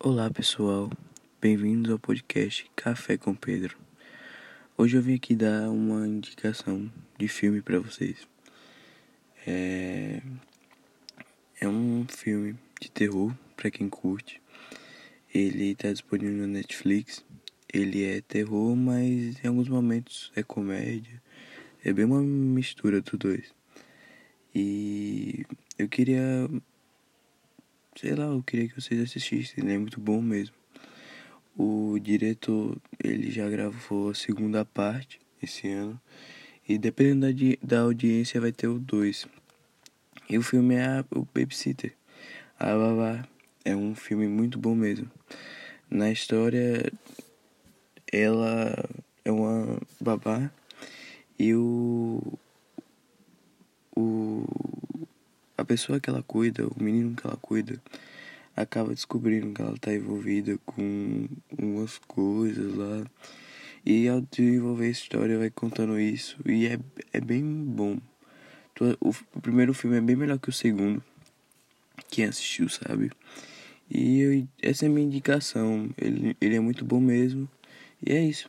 Olá pessoal, bem-vindos ao podcast Café com Pedro. Hoje eu vim aqui dar uma indicação de filme para vocês. É... é um filme de terror para quem curte. Ele está disponível na Netflix. Ele é terror, mas em alguns momentos é comédia. É bem uma mistura dos dois. E eu queria sei lá, eu queria que vocês assistissem, ele é muito bom mesmo. O diretor, ele já gravou a segunda parte esse ano. E dependendo da, da audiência vai ter o 2. E o filme é o Babysitter. A Babá é um filme muito bom mesmo. Na história, ela é uma babá e o a pessoa que ela cuida, o menino que ela cuida, acaba descobrindo que ela está envolvida com umas coisas lá. E ao desenvolver a história vai contando isso. E é, é bem bom. O, primeiro filme é bem melhor que o segundo. Quem assistiu sabe. E eu, essa é a minha indicação. Ele, ele é muito bom mesmo. E é isso.